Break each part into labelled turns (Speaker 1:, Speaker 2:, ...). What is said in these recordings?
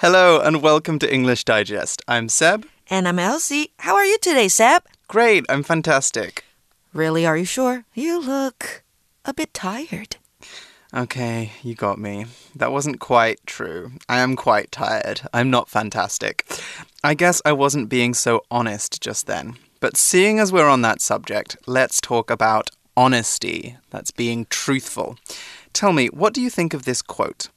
Speaker 1: Hello and welcome to English Digest. I'm Seb.
Speaker 2: And I'm Elsie. How are you today, Seb?
Speaker 1: Great, I'm fantastic.
Speaker 2: Really, are you sure? You look a bit tired.
Speaker 1: Okay, you got me. That wasn't quite true. I am quite tired. I'm not fantastic. I guess I wasn't being so honest just then. But seeing as we're on that subject, let's talk about honesty. That's being truthful. Tell me, what do you think of this quote?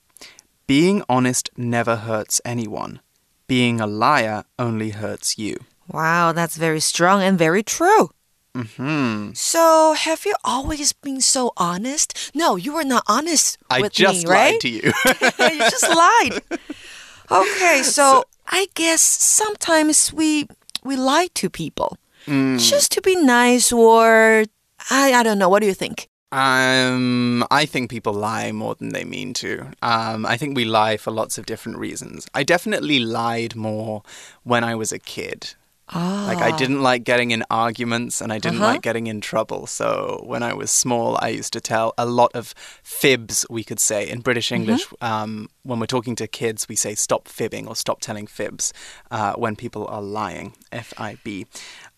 Speaker 1: Being honest never hurts anyone. Being a liar only hurts you.
Speaker 2: Wow, that's very strong and very true.
Speaker 1: Hmm.
Speaker 2: So, have you always been so honest? No, you were not honest
Speaker 1: I
Speaker 2: with me, right?
Speaker 1: I just lied to you.
Speaker 2: you just lied. Okay, so, I guess sometimes we we lie to people
Speaker 1: Mm.
Speaker 2: just to be nice or I I don't know. What do you think?
Speaker 1: Um, I think people lie more than they mean to. Um, I think we lie for lots of different reasons. I definitely lied more when I was a kid.
Speaker 2: Ah.
Speaker 1: Like I didn't like getting in arguments and I didn't
Speaker 2: Uh-huh.
Speaker 1: like getting in trouble. So when I was small, I used to tell a lot of fibs, we could say. In British English, um, when we're talking to kids, we say stop fibbing or stop telling fibs uh, when people are lying. F I B.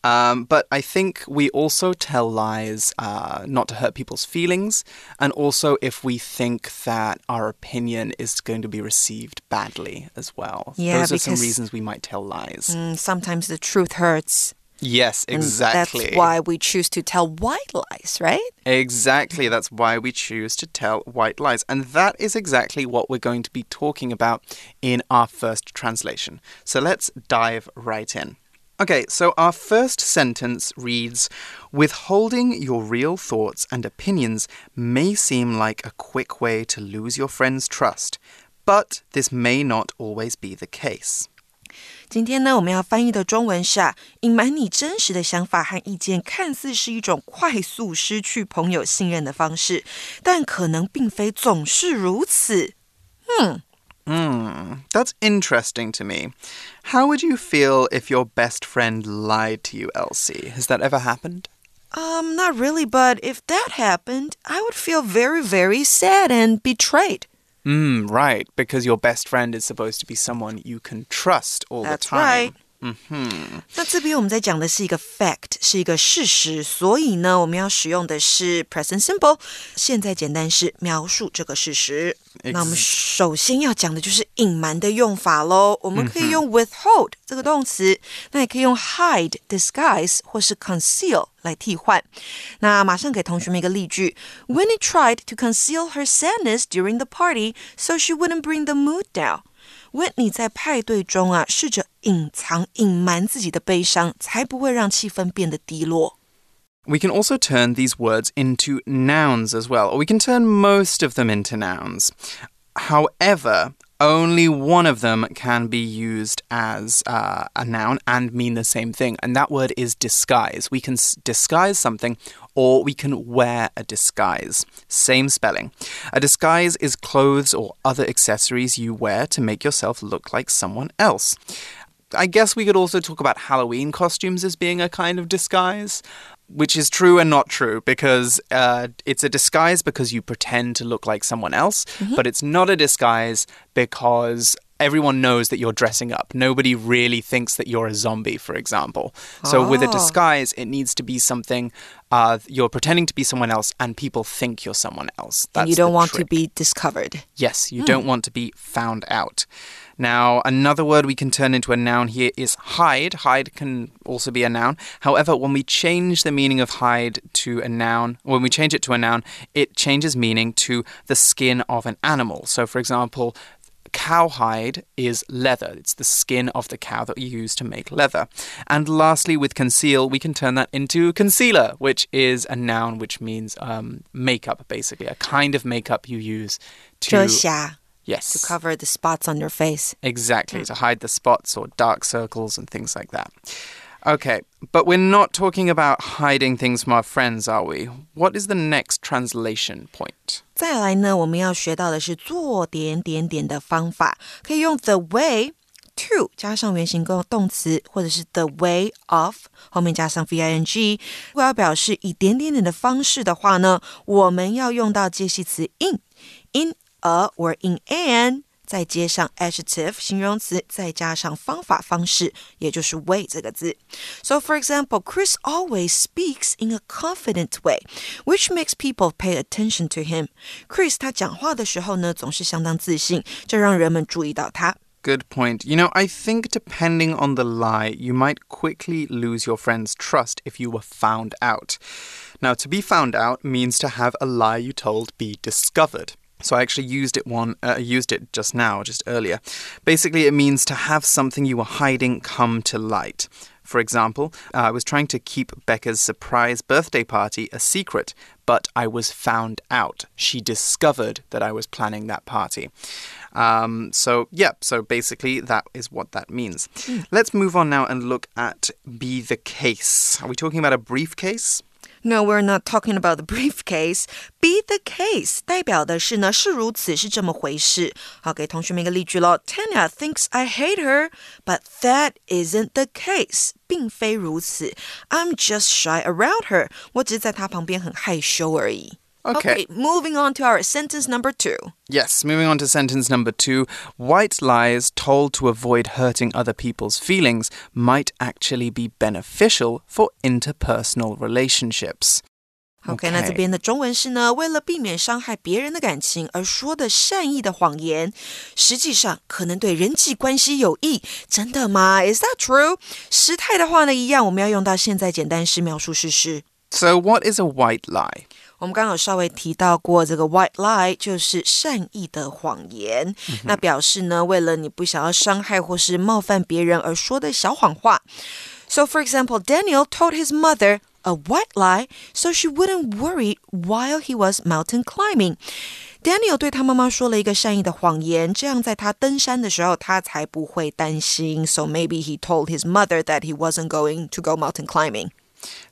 Speaker 1: Um, but I think we also tell lies uh, not to hurt people's feelings, and also if we think that our opinion is going to be received badly as well.
Speaker 2: Yeah,
Speaker 1: Those are some reasons we might tell lies.
Speaker 2: Mm, sometimes the truth hurts.
Speaker 1: Yes,
Speaker 2: and
Speaker 1: exactly.
Speaker 2: That's why we choose to tell white lies, right?
Speaker 1: Exactly. That's why we choose to tell white lies. And that is exactly what we're going to be talking about in our first translation. So let's dive right in. Okay, so our first sentence reads Withholding your real thoughts and opinions may seem like a quick way to lose your friend's trust, but this may not always be the case.
Speaker 2: 今天呢，我们要翻译的中文是啊，隐瞒你真实的想法和意见，看似是一种快速失去朋友信任的方式，但可能并非总是如此。
Speaker 1: Hmm, that's interesting to me. How would you feel if your best friend lied to you, Elsie? Has that ever happened?
Speaker 2: Um, not really, but if that happened, I would feel very, very sad and betrayed.
Speaker 1: Mm, right, because your best friend is supposed to be someone you can trust all
Speaker 2: That's
Speaker 1: the time.
Speaker 2: right. 那这边我们在讲的是一个 fact，是一个事实，所以呢，我们要使用的是 present simple，现在简单式描述这个事实。那我们首先要讲的就是隐瞒的用法喽。我们可以用 withhold 这个动词，那也可以用 hide、disguise 或是 conceal 来替换。那马上给同学们一个例句：Winnie tried to conceal her sadness during the party so she wouldn't bring the mood down. 温妮在派对中啊，试着隐藏、隐瞒自己的悲伤，才不会让气氛变得低落。
Speaker 1: We can also turn these words into nouns as well, or we can turn most of them into nouns. However, only one of them can be used as uh, a noun and mean the same thing, and that word is disguise. We can disguise something or we can wear a disguise. Same spelling. A disguise is clothes or other accessories you wear to make yourself look like someone else. I guess we could also talk about Halloween costumes as being a kind of disguise, which is true and not true because uh, it's a disguise because you pretend to look like someone else, but it's not a disguise because everyone knows that you're dressing up. Nobody really thinks that you're a zombie, for example. So with a
Speaker 2: Oh.
Speaker 1: disguise, it needs to be something uh, you're pretending to be someone else and people think you're someone else.
Speaker 2: and you don't want
Speaker 1: trick.
Speaker 2: to be discovered.
Speaker 1: Yes, you don't want to be found out. Now, another word we can turn into a noun here is hide. Hide can also be a noun. However, when we change the meaning of hide to a noun, when we change it to a noun, it changes meaning to the skin of an animal. So, for example, cowhide is leather. It's the skin of the cow that you use to make leather. And lastly, with conceal, we can turn that into concealer, which is a noun which means um, makeup, basically, a kind of makeup you use to.
Speaker 2: 遮瑕
Speaker 1: Yes.
Speaker 2: to cover the spots on your face.
Speaker 1: Exactly, to hide the spots or dark circles and things like that. Okay, but we're not talking about hiding things from our friends, are we? What is the next translation point?
Speaker 2: 再来呢，我们要学到的是做点点点的方法，可以用 the way to 加上原形动动词，或者是 the way of 后面加上 v i n g。如果要表示以点点点的方式的话呢，我们要用到介系词 in in a or in an。 再接上 adjective 形容词，再加上方法方式，也就是 way 这个字。So for example, Chris always speaks in a confident way, which makes people pay attention to him. Chris 他讲话的时候呢，总是相当自信，这让人们注意到他。
Speaker 1: Good point. You know, I think depending on the lie, you might quickly lose your friend's trust if you were found out. Now, to be found out means to have a lie you told be discovered. So I actually used it one uh, used it just now, just earlier. Basically, it means to have something you were hiding come to light. For example, uh, I was trying to keep Becca's surprise birthday party a secret, but I was found out. She discovered that I was planning that party. Um, so, yeah, so basically that is what that means. Mm. Let's move on now and look at be the case. Are we talking about a briefcase?
Speaker 2: No, we're not talking about the briefcase. Be the case 代表的是呢是如此是这么回事。好，给同学们一个例句喽。Tanya thinks I hate her, but that isn't the case. 并非如此。I'm just shy around her. 我只是在她旁边很害羞而已。
Speaker 1: Okay.
Speaker 2: okay. moving on to our sentence number two.
Speaker 1: Yes, moving on to sentence number two. White lies told to avoid hurting other people's feelings might actually be beneficial for interpersonal relationships.
Speaker 2: OK，, okay 那这边的中文是呢，为了避免伤害别人的感情而说的善意的谎言，实际上可能对人际关系有益。真的吗？Is that true？时态的话呢，一样，我们要用到现在简单式描述事实。
Speaker 1: So what is a white lie?
Speaker 2: 我们刚刚有稍微提到过，这个 white lie 就是善意的谎言，嗯、那表示呢，为了你不想要伤害或是冒犯别人而说的小谎话。So, for example, Daniel told his mother a white lie so she wouldn't worry while he was mountain climbing. Daniel 对他妈妈说了一个善意的谎言，这样在他登山的时候，他才不会担心。So maybe he told his mother that he wasn't going to go mountain climbing.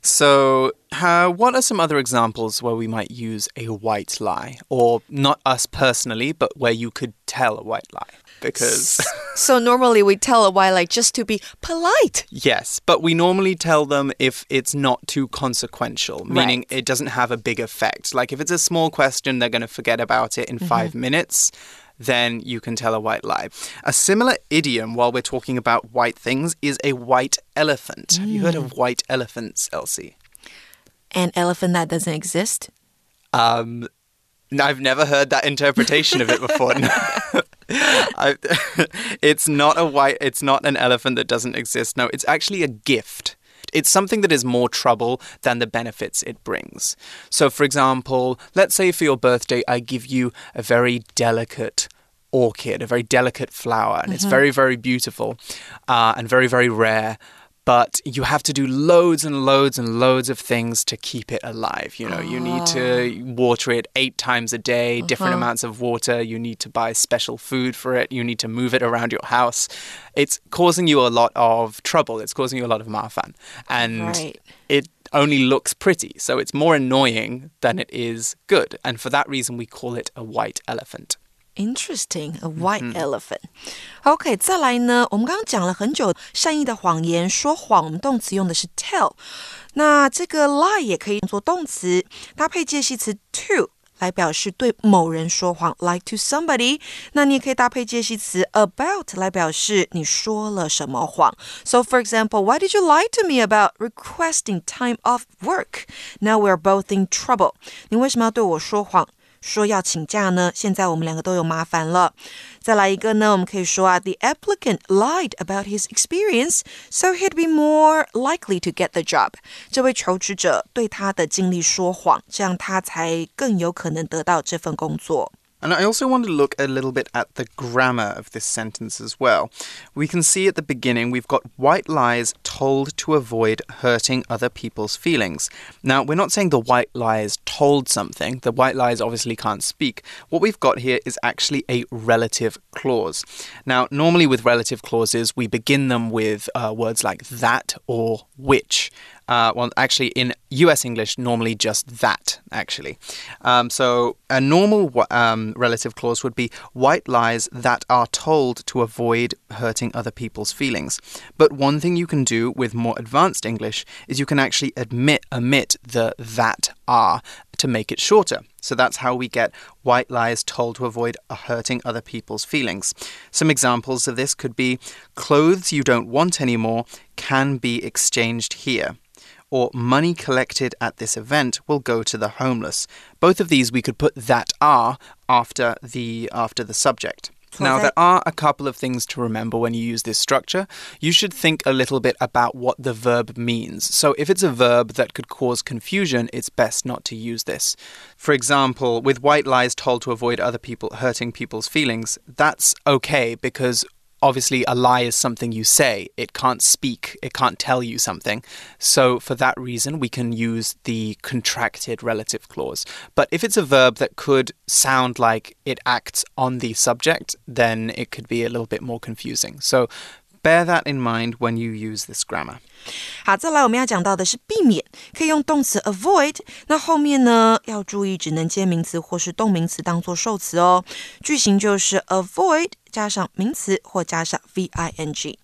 Speaker 1: So, uh, what are some other examples where we might use a white lie? Or not us personally, but where you could tell a white lie? Because.
Speaker 2: so, normally we tell a white lie just to be polite.
Speaker 1: Yes, but we normally tell them if it's not too consequential, meaning
Speaker 2: right.
Speaker 1: it doesn't have a big effect. Like if it's a small question, they're going to forget about it in mm -hmm. five minutes then you can tell a white lie. A similar idiom while we're talking about white things is a white elephant. Mm. Have you heard of mm. white elephants, Elsie?
Speaker 2: An elephant that doesn't exist?
Speaker 1: Um, I've never heard that interpretation of it before. no it's not a white. It's not an elephant that doesn't exist. No, it's actually a gift. It's something that is more trouble than the benefits it brings. So, for example, let's say for your birthday, I give you a very delicate orchid, a very delicate flower, and mm -hmm. it's mm-hmm. very, very beautiful uh, and very, very rare but you have to do loads and loads and loads of things to keep it alive. You know, oh. you need to ah. water it eight times a day, uh-huh. different amounts of water. You need to buy special food for it. You need to move it around your house. It's causing you a lot of trouble. It's causing you a lot of mafan. And
Speaker 2: right.
Speaker 1: it only looks pretty. So it's more annoying than it is good. And for that reason, we call it a white elephant.
Speaker 2: Interesting, a white elephant. OK，再来呢，我们刚刚讲了很久善意的谎言，说谎，我们动词用的是 tell。那这个 lie 也可以做动词，搭配介系词 to 来表示对某人说谎，like to somebody。那你也可以搭配介系词 about 来表示你说了什么谎。So for example, why did you lie to me about requesting time off work? Now we're both in trouble. 你为什么要对我说谎？ 说要请假呢，现在我们两个都有麻烦了。再来一个呢，我们可以说啊，the applicant lied about his experience, so he'd be more likely to get the job。这位求职者对他的经历说谎，这样他才更有可能得到这份工作。
Speaker 1: And I also want to look a little bit at the grammar of this sentence as well. We can see at the beginning we've got white lies told to avoid hurting other people's feelings. Now, we're not saying the white lies told something, the white lies obviously can't speak. What we've got here is actually a relative clause. Now, normally with relative clauses, we begin them with uh, words like that or which. Uh, well, actually, in US English, normally just that, actually. Um, so a normal um, relative clause would be white lies that are told to avoid hurting other people's feelings. But one thing you can do with more advanced English is you can actually admit, omit the that are to make it shorter. So that's how we get white lies told to avoid hurting other people's feelings. Some examples of this could be clothes you don't want anymore can be exchanged here or money collected at this event will go to the homeless. Both of these we could put that are after the after the subject. Now, there are a couple of things to remember when you use this structure. You should think a little bit about what the verb means. So, if it's a verb that could cause confusion, it's best not to use this. For example, with white lies told to avoid other people hurting people's feelings, that's okay because obviously a lie is something you say. It can't speak, it can't tell you something. So, for that reason, we can use the contracted relative clause. But if it's a verb that could sound like it acts on the subject, then it could be a little bit more confusing. So, bear that in mind when you use this grammar.
Speaker 2: 好，再来我们要讲到的是避免，可以用动词 avoid。那后面呢要注意，只能接名词或是动名词当做受词哦。句型就是 avoid 加上名词或加上 v i n g。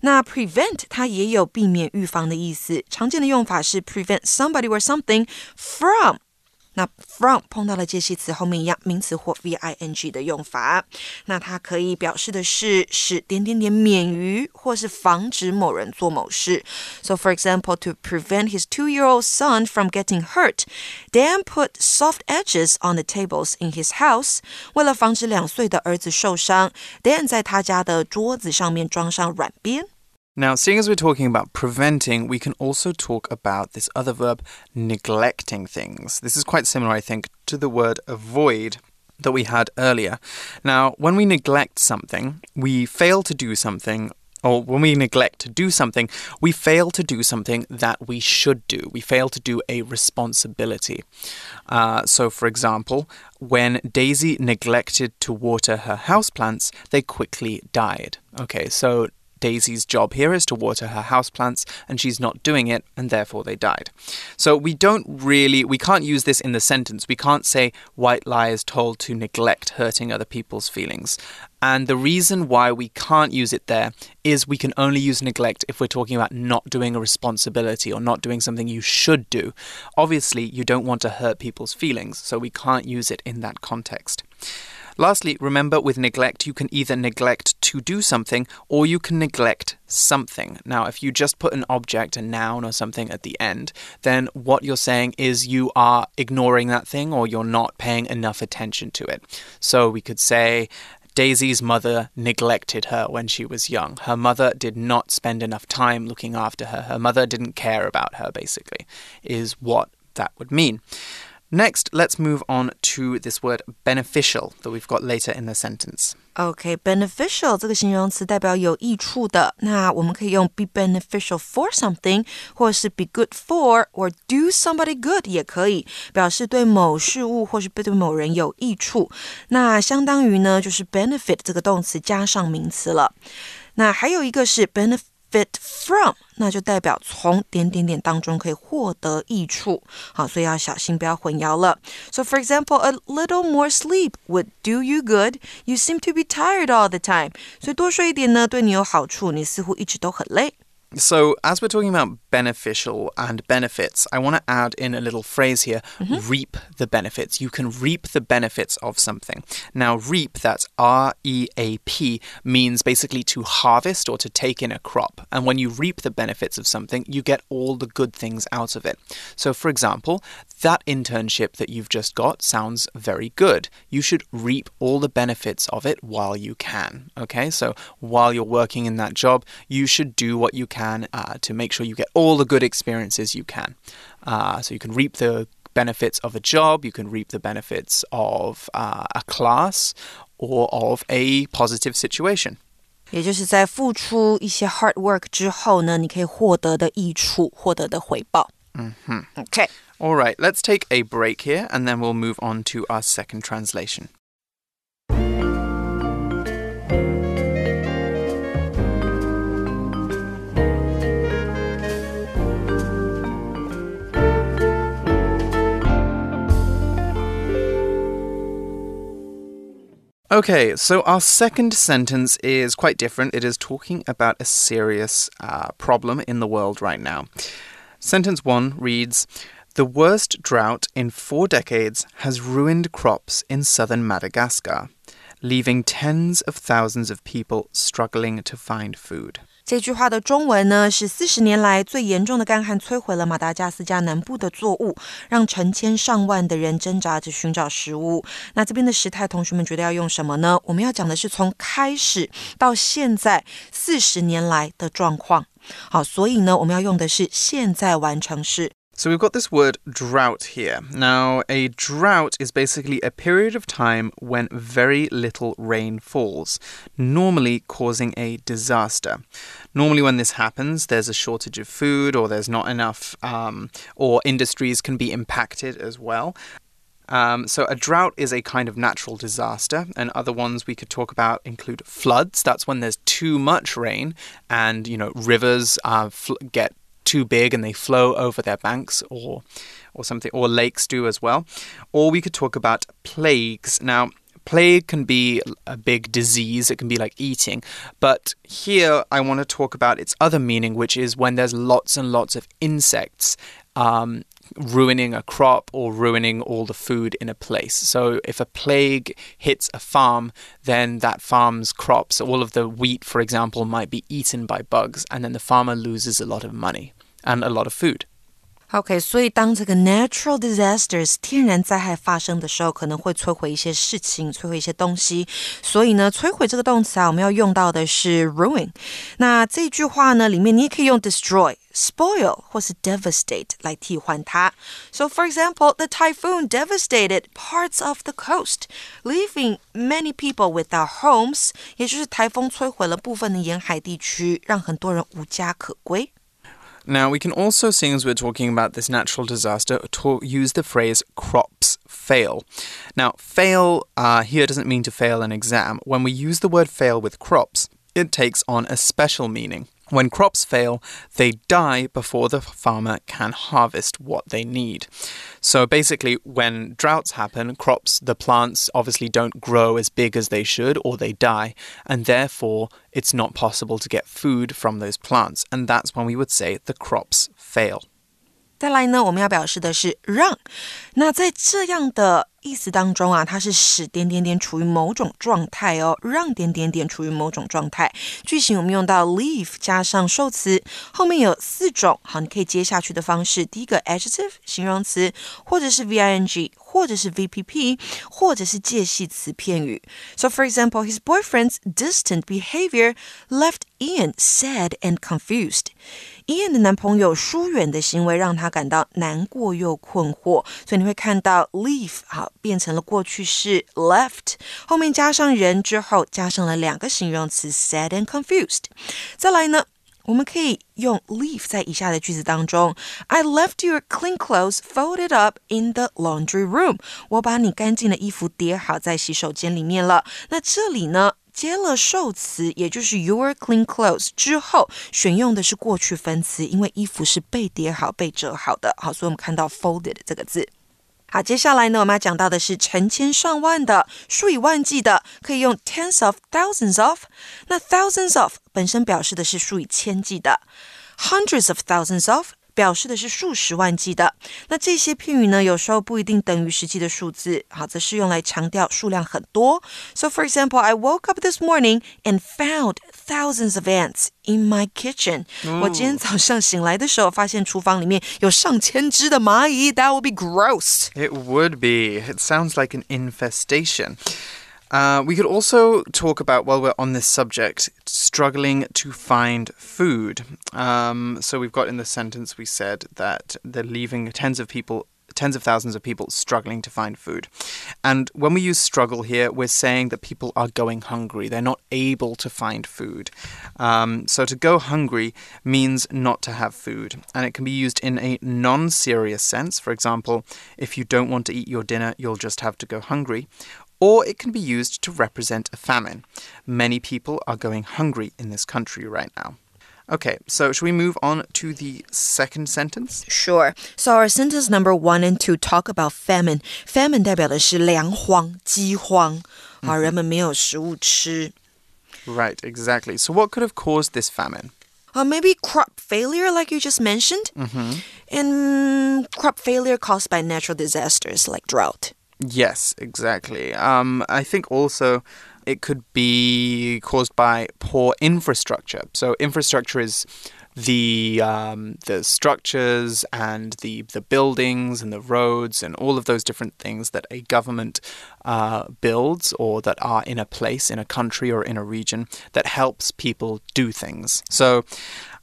Speaker 2: 那 prevent 它也有避免、预防的意思，常见的用法是 prevent somebody or something from。 那 from 碰到了介系词后面一样，名词或 v i n g 的用法。那它可以表示的是使点点点免于或是防止某人做某事。So for example, to prevent his two-year-old son from getting hurt, Dan put soft edges on the tables in his house. 为了防止两岁的儿子受伤，Dan 在他家的桌子上面装上软边。
Speaker 1: Now, seeing as we're talking about preventing, we can also talk about this other verb, neglecting things. This is quite similar, I think, to the word avoid that we had earlier. Now, when we neglect something, we fail to do something or when we neglect to do something, we fail to do something that we should do. We fail to do a responsibility. Uh, so, for example, when Daisy neglected to water her houseplants, they quickly died. Okay, so Daisy's job here is to water her houseplants, and she's not doing it, and therefore they died. So we don't really, we can't use this in the sentence. We can't say white lie is told to neglect hurting other people's feelings. And the reason why we can't use it there is we can only use neglect if we're talking about not doing a responsibility or not doing something you should do. Obviously, you don't want to hurt people's feelings, so we can't use it in that context. Lastly, remember with neglect, you can either neglect to do something or you can neglect something. Now, if you just put an object, a noun or something at the end, then what you're saying is you are ignoring that thing or you're not paying enough attention to it. So we could say, Daisy's mother neglected her when she was young. Her mother did not spend enough time looking after her. Her mother didn't care about her, basically, is what that would mean. Next, let's move on to this word beneficial that we've got later in the sentence.
Speaker 2: Okay, beneficial 这个形容词代表有益处的。那我们可以用 be beneficial for something，或者是 be good for，or do somebody good 也可以，表示对某事物或是对某人有益处。那相当于呢，就是 benefit 这个动词加上名词了。那还有一个是 benefit。 benefit from，那就代表从点点点当中可以获得益处。好，所以要小心，不要混淆了。So for example, a little more sleep would do you good. You seem to be tired all the time. 所以多睡一点呢，对你有好处。你似乎一直都很累。
Speaker 1: So, as we're talking about beneficial and benefits, I want to add in a little phrase here mm -hmm. reap the benefits. You can reap the benefits of something. Now, reap, that's R E A P, means basically to harvest or to take in a crop. And when you reap the benefits of something, you get all the good things out of it. So, for example, that internship that you've just got sounds very good. You should reap all the benefits of it while you can. Okay, so while you're working in that job, you should do what you can uh, to make sure you get all the good experiences you can. Uh, so you can reap the benefits of a job, you can reap the benefits of uh, a class or of a positive situation.
Speaker 2: 也就是在付出一些 hard work 之后呢，你可以获得的益处，获得的回报。
Speaker 1: 嗯哼，OK。all right, let's take a break here and then we'll move on to our second translation. Okay, so our second sentence is quite different. It is talking about a serious uh, problem in the world right now. Sentence one reads The worst drought in four decades has ruined crops in southern Madagascar, leaving tens of thousands of people struggling to find food.
Speaker 2: 这句话的中文呢是四十年来最严重的干旱摧毁了马达加斯加南部的作物，让成千上万的人挣扎着寻找食物。那这边的时态，同学们觉得要用什么呢？我们要讲的是从开始到现在四十年来的状况。好，所以呢，我们要用的是现在完成式。
Speaker 1: So we've got this word drought here. Now, a drought is basically a period of time when very little rain falls, normally causing a disaster. Normally, when this happens, there's a shortage of food, or there's not enough, um, or industries can be impacted as well. Um, so, a drought is a kind of natural disaster, and other ones we could talk about include floods. That's when there's too much rain, and you know rivers uh, get too big and they flow over their banks or or something or lakes do as well. Or we could talk about plagues. Now, plague can be a big disease, it can be like eating, but here I want to talk about its other meaning, which is when there's lots and lots of insects um, ruining a crop or ruining all the food in a place. So, if a plague hits a farm, then that farm's crops, all of the wheat, for example, might be eaten by bugs, and then the farmer loses a lot of money and a lot of food.
Speaker 2: OK，所以当这个 natural disasters 天然灾害发生的时候，可能会摧毁一些事情，摧毁一些东西。所以呢，摧毁这个动词啊，我们要用到的是 ruin。那这句话呢，里面你也可以用 destroy、spoil 或是 devastate 来替换它。So for example, the typhoon devastated parts of the coast, leaving many people without homes。也就是台风摧毁了部分的沿海地区，让很多人无家可归。
Speaker 1: Now, we can also, seeing as we're talking about this natural disaster, use the phrase crops fail. Now, fail uh, here doesn't mean to fail an exam. When we use the word fail with crops, it takes on a special meaning. When crops fail, they die before the farmer can harvest what they need. So basically, when droughts happen, crops, the plants obviously don't grow as big as they should or they die, and therefore it's not possible to get food from those plants. And that's when we would say the crops fail.
Speaker 2: 再来呢，我们要表示的是让。那在这样的 意思当中啊，它是使点点点处于某种状态哦，让点点点处于某种状态。句型我们用到 leave 加上受词，后面有四种好，你可以接下去的方式。第一个 adjective 形容词，或者是 ving，或者是 vpp，或者是介系词片语。So for example, his boyfriend's distant behavior left Ian sad and confused. 伊恩的男朋友疏远的行为让他感到难过又困惑，所以你会看到 leave 好变成了过去式 left，后面加上人之后加上了两个形容词 sad and confused。再来呢，我们可以用 leave 在以下的句子当中：I left your clean clothes folded up in the laundry room。我把你干净的衣服叠好在洗手间里面了。那这里呢？接了受词，也就是 your clean clothes 之后，选用的是过去分词，因为衣服是被叠好、被折好的。好，所以我们看到 folded 这个字。好，接下来呢，我们要讲到的是成千上万的、数以万计的，可以用 tens of、thousands of。那 thousands of 本身表示的是数以千计的，hundreds of thousands of。表示的是数十万计的。那这些片语呢，有时候不一定等于实际的数字，好，则是用来强调数量很多。So for example, I woke up this morning and found thousands of ants in my kitchen。我今天早上醒来的时候，发现厨房里面有上千只的蚂蚁。That would be gross.
Speaker 1: It would be. It sounds like an infestation. Uh, we could also talk about, while we're on this subject, struggling to find food. Um, so we've got in the sentence we said that they're leaving tens of people tens of thousands of people struggling to find food. And when we use struggle here, we're saying that people are going hungry. They're not able to find food. Um, so to go hungry means not to have food. And it can be used in a non serious sense. For example, if you don't want to eat your dinner, you'll just have to go hungry or it can be used to represent a famine. Many people are going hungry in this country right now. Okay, so should we move on to the second sentence?
Speaker 2: Sure. So our sentence number one and two talk about famine. Famine 代表的是粮荒、饥荒，啊，人们没有食物吃。
Speaker 1: Right, exactly. So what could have caused this famine?
Speaker 2: Uh, maybe crop failure, like you just mentioned.
Speaker 1: Mm -hmm.
Speaker 2: and crop failure caused by natural disasters like drought.
Speaker 1: Yes, exactly. Um, I think also it could be caused by poor infrastructure. So infrastructure is the um, the structures and the the buildings and the roads and all of those different things that a government uh, builds or that are in a place in a country or in a region that helps people do things. So.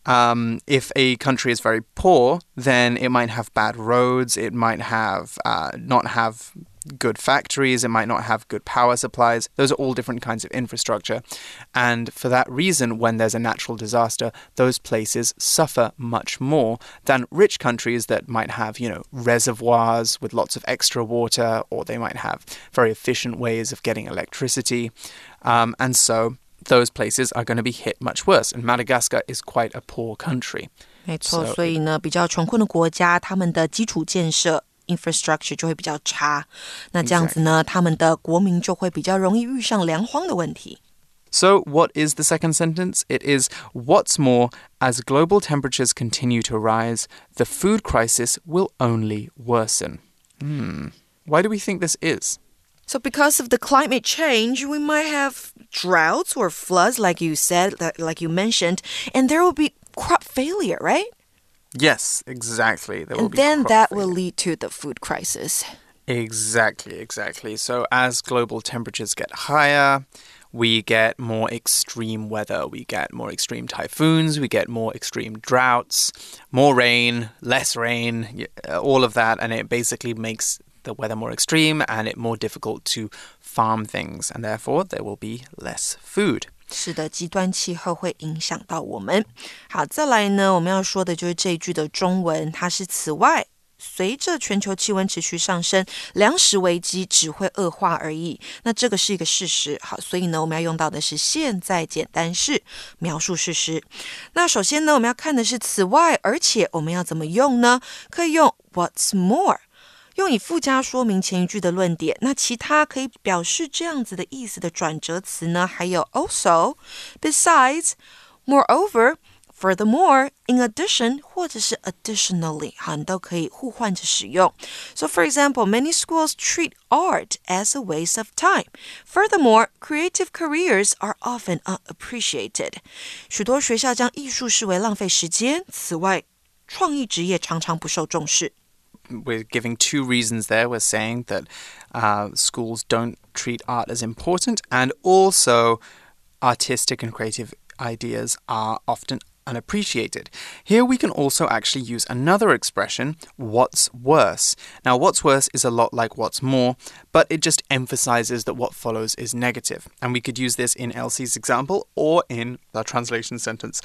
Speaker 1: Um, if a country is very poor, then it might have bad roads. It might have uh, not have good factories, it might not have good power supplies. Those are all different kinds of infrastructure. And for that reason, when there's a natural disaster, those places suffer much more than rich countries that might have, you know, reservoirs with lots of extra water, or they might have very efficient ways of getting electricity. Um, and so those places are going to be hit much worse. And Madagascar is quite a poor country.
Speaker 2: 没错，所以呢，比较穷困的国家，他们的基础建设 infrastructure 就会比较差，那这样子呢，他们的国民就会比较容易遇上粮荒的问题。
Speaker 1: So, what is the second sentence? It is What's more, as global temperatures continue to rise, the food crisis will only worsen. Hmm. Why do we think this is?
Speaker 2: So, because of the climate change, we might have droughts or floods, like you said, like you mentioned, and there will be crop failure, right?
Speaker 1: Yes, exactly.
Speaker 2: There and then that failure. will lead to the food crisis.
Speaker 1: Exactly, exactly. So as global temperatures get higher, we get more extreme weather. We get more extreme typhoons. We get more extreme droughts, more rain, less rain, uh, all of that. And it basically makes the weather more extreme and it more difficult to farm things. And therefore, there will be less food.
Speaker 2: 是的，极端气候会影响到我们。好，再来呢，我们要说的就是这一句的中文，它是此外，随着全球气温持续上升，粮食危机只会恶化而已。那这个是一个事实。好，所以呢，我们要用到的是现在简单式描述事实。那首先呢，我们要看的是此外，而且我们要怎么用呢？可以用 What's more。用以附加说明前一句的论点。那其他可以表示这样子的意思的转折词呢？还有 also、besides、moreover、furthermore、in addition 或者是 additionally，好，你都可以互换着使用。So for example, many schools treat art as a waste of time. Furthermore, creative careers are often unappreciated. 许多学校将艺术视为浪费时间。此外，创意职业常常不受重视。
Speaker 1: We're giving two reasons there. We're saying that uh, schools don't treat art as important, and also artistic and creative ideas are often unappreciated. Here we can also actually use another expression, what's worse. Now, what's worse is a lot like what's more, but it just emphasizes that what follows is negative. And we could use this in Elsie's example or in the translation sentence.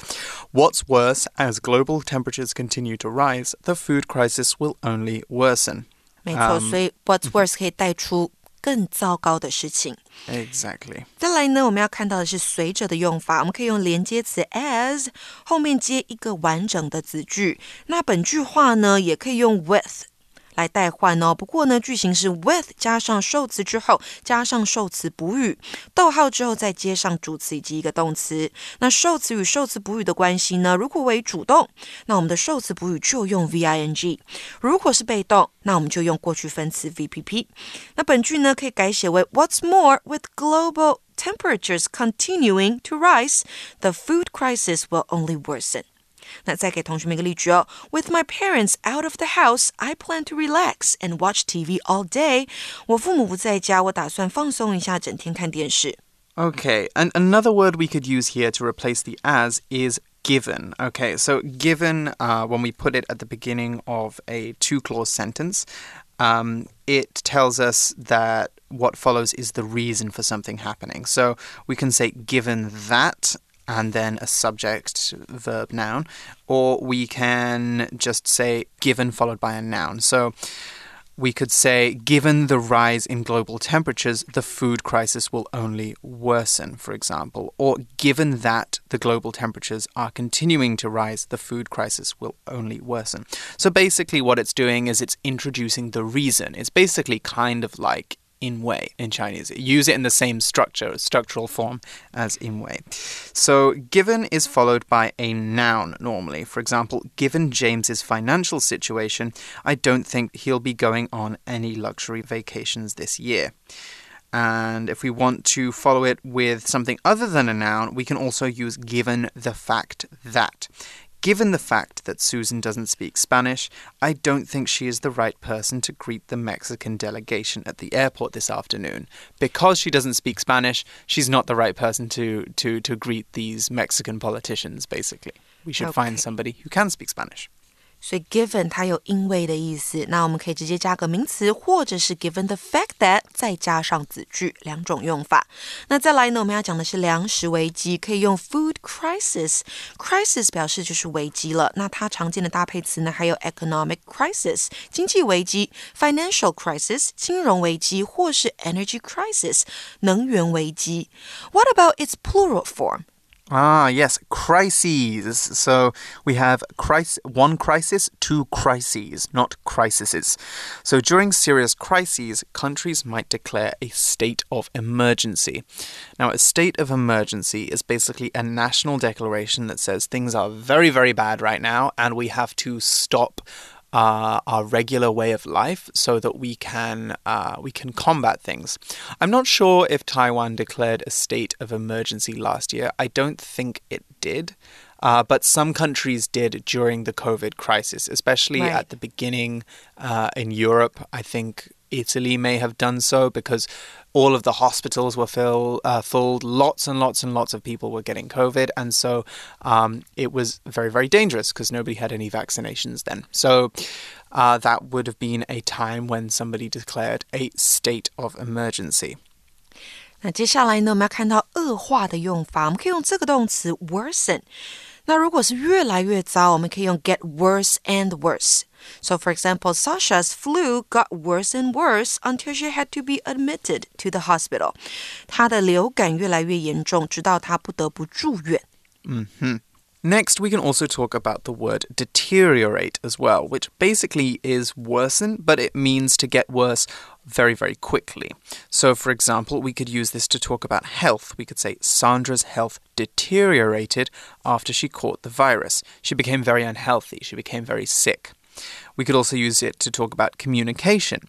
Speaker 1: What's worse, as global temperatures continue to rise, the food crisis will only worsen.
Speaker 2: 没错，所以 what's worse 可以带出 更糟糕的事情。
Speaker 1: Exactly。
Speaker 2: 再来呢，我们要看到的是随着的用法，我们可以用连接词 as 后面接一个完整的子句。那本句话呢，也可以用 with。来代换哦。不过呢，句型是 with 加上受词之后加上受词补语，逗号之后再接上主词以及一个动词。那受词与受词补语的关系呢？如果为主动，那我们的受词补语就用 v i n g；如果是被动，那我们就用过去分词 v p p。那本句呢，可以改写为 What's more with global temperatures continuing to rise, the food crisis will only worsen. 那再给同学们一个例句哦。With my parents out of the house, I plan to relax and watch TV all day. 我父母不在家，我打算放松一下，整天看电视。
Speaker 1: Okay, and another word we could use here to replace the as is given. Okay, so given, uh, when we put it at the beginning of a two clause sentence, um, it tells us that what follows is the reason for something happening. So we can say, given that, and then a subject verb noun, or we can just say given followed by a noun. So we could say, given the rise in global temperatures, the food crisis will only worsen, for example. Or given that the global temperatures are continuing to rise, the food crisis will only worsen. So basically, what it's doing is it's introducing the reason. It's basically kind of like in way in Chinese. Use it in the same structure, structural form as in way. So given is followed by a noun normally. For example, given James's financial situation, I don't think he'll be going on any luxury vacations this year. And if we want to follow it with something other than a noun, we can also use given the fact that. Given the fact that Susan doesn't speak Spanish, I don't think she is the right person to greet the Mexican delegation at the airport this afternoon. Because she doesn't speak Spanish, she's not the right person to, to, to greet these Mexican politicians, basically. We should
Speaker 2: okay.
Speaker 1: find somebody who can speak Spanish.
Speaker 2: 所以 given 它有因为的意思，那我们可以直接加个名词，或者是 given the fact that 再加上子句两种用法。那再来呢，我们要讲的是粮食危机，可以用 food crisis。crisis 表示就是危机了。那它常见的搭配词呢，还有 economic crisis 经济危机，financial crisis 金融危机，或是 energy crisis 能源危机。What about its plural form?
Speaker 1: Ah, yes, crises. So we have crisis, one crisis, two crises, not crises. So during serious crises, countries might declare a state of emergency. Now, a state of emergency is basically a national declaration that says things are very, very bad right now and we have to stop uh, our regular way of life so that we can uh, we can combat things. I'm not sure if Taiwan declared a state of emergency last year. I don't think it did. Uh, but some countries did during the COVID crisis, especially
Speaker 2: right.
Speaker 1: at the beginning uh, in Europe. I think Italy may have done so because all of the hospitals were fill, uh, full. Lots and lots and lots of people were getting COVID. And so um, it was very, very dangerous because nobody had any vaccinations then. So uh, that would have been a time when somebody declared a state of emergency.
Speaker 2: 那接下来呢，我们要看到恶化的用法，我们可以用这个动词 worsen。 那如果是越来越糟，我们可以用 get worse and worse。So, for example, Sasha's flu got worse and worse until she had to be admitted to the hospital. 她的流感越来越严重，直到她不得不住院。
Speaker 1: Mm hmm. Next, we can also talk about the word deteriorate as well, which basically is worsen, but it means to get worse very, very quickly. So, for example, we could use this to talk about health. We could say Sandra's health deteriorated after she caught the virus. She became very unhealthy, she became very sick. We could also use it to talk about communication.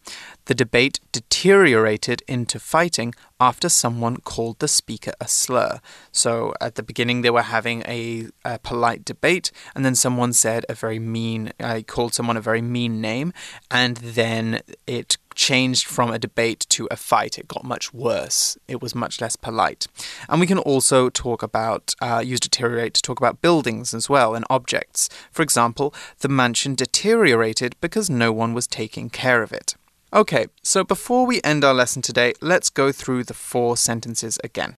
Speaker 1: The debate deteriorated into fighting after someone called the speaker a slur. So at the beginning, they were having a, a polite debate, and then someone said a very mean, uh, called someone a very mean name, and then it changed from a debate to a fight. It got much worse. It was much less polite. And we can also talk about, uh, use deteriorate to talk about buildings as well and objects. For example, the mansion deteriorated because no one was taking care of it. Okay, so before we end our lesson today, let's go through the four sentences again.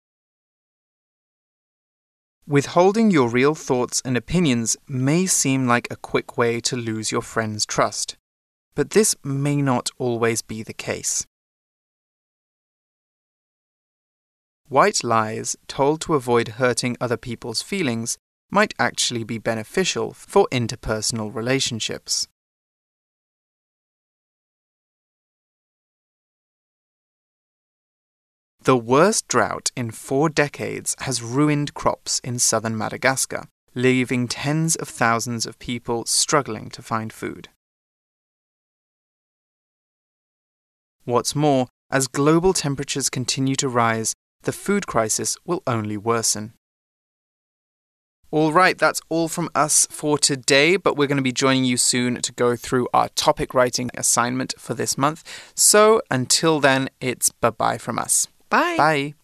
Speaker 1: Withholding your real thoughts and opinions may seem like a quick way to lose your friend's trust, but this may not always be the case. White lies told to avoid hurting other people's feelings might actually be beneficial for interpersonal relationships. The worst drought in four decades has ruined crops in southern Madagascar, leaving tens of thousands of people struggling to find food. What's more, as global temperatures continue to rise, the food crisis will only worsen. All right, that's all from us for today, but we're going to be joining you soon to go through our topic writing assignment for this month. So until then, it's bye bye from us.
Speaker 2: Bye.
Speaker 1: Bye.